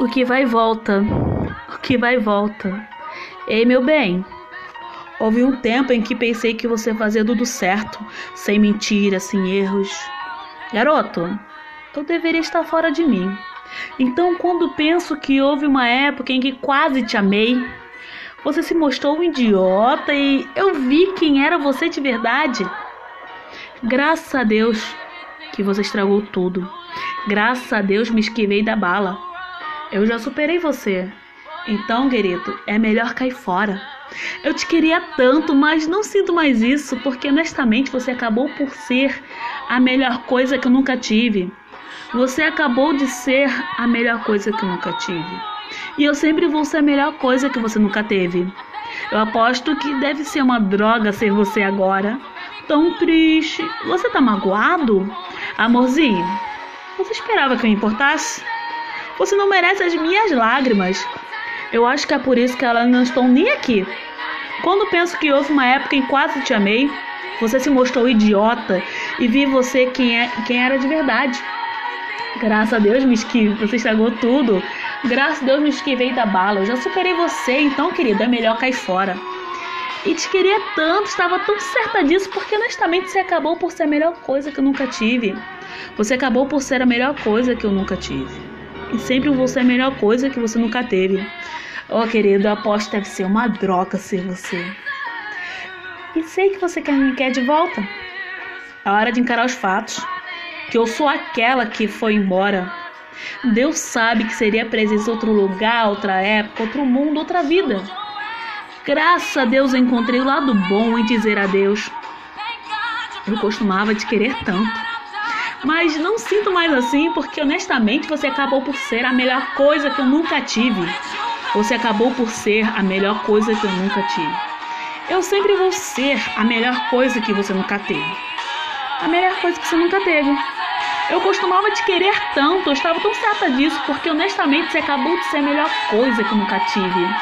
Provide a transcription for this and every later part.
O que vai e volta, o que vai e volta. Ei, meu bem, houve um tempo em que pensei que você fazia tudo certo, sem mentiras, sem erros. Garoto, eu deveria estar fora de mim. Então, quando penso que houve uma época em que quase te amei, você se mostrou um idiota e eu vi quem era você de verdade. Graças a Deus que você estragou tudo. Graças a Deus me esquivei da bala. Eu já superei você. Então, querido, é melhor cair fora. Eu te queria tanto, mas não sinto mais isso, porque honestamente você acabou por ser a melhor coisa que eu nunca tive. Você acabou de ser a melhor coisa que eu nunca tive. E eu sempre vou ser a melhor coisa que você nunca teve. Eu aposto que deve ser uma droga ser você agora. Tão triste. Você tá magoado? Amorzinho, você esperava que eu importasse? Você não merece as minhas lágrimas. Eu acho que é por isso que elas não estão nem aqui. Quando penso que houve uma época em que quase te amei, você se mostrou idiota e vi você quem, é, quem era de verdade. Graças a Deus me esquive, você estragou tudo. Graças a Deus me esquivei da bala. Eu já superei você, então, querida, é melhor cair fora. E te queria tanto, estava tão certa disso, porque honestamente você acabou por ser a melhor coisa que eu nunca tive. Você acabou por ser a melhor coisa que eu nunca tive. E sempre vou ser a melhor coisa que você nunca teve. Oh, querido, eu aposto que deve ser uma droga ser você. E sei que você quer me quer de volta. É hora de encarar os fatos. Que eu sou aquela que foi embora. Deus sabe que seria presença em outro lugar, outra época, outro mundo, outra vida. Graças a Deus eu encontrei o lado bom em dizer adeus. Eu costumava te querer tanto. Mas não sinto mais assim, porque honestamente você acabou por ser a melhor coisa que eu nunca tive. Você acabou por ser a melhor coisa que eu nunca tive. Eu sempre vou ser a melhor coisa que você nunca teve. A melhor coisa que você nunca teve. Eu costumava te querer tanto, eu estava tão certa disso, porque honestamente você acabou de ser a melhor coisa que eu nunca tive.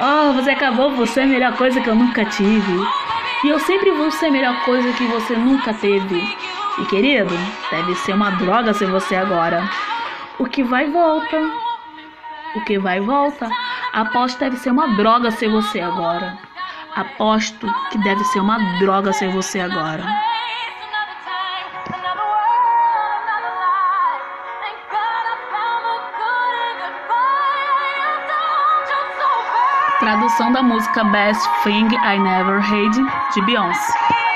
Oh, você acabou por ser a melhor coisa que eu nunca tive. E eu sempre vou ser a melhor coisa que você nunca teve. E querido, deve ser uma droga ser você agora. O que vai volta. O que vai volta. Aposto deve ser uma droga ser você agora. Aposto que deve ser uma droga ser você agora. Tradução da música Best Thing I Never Had de Beyoncé.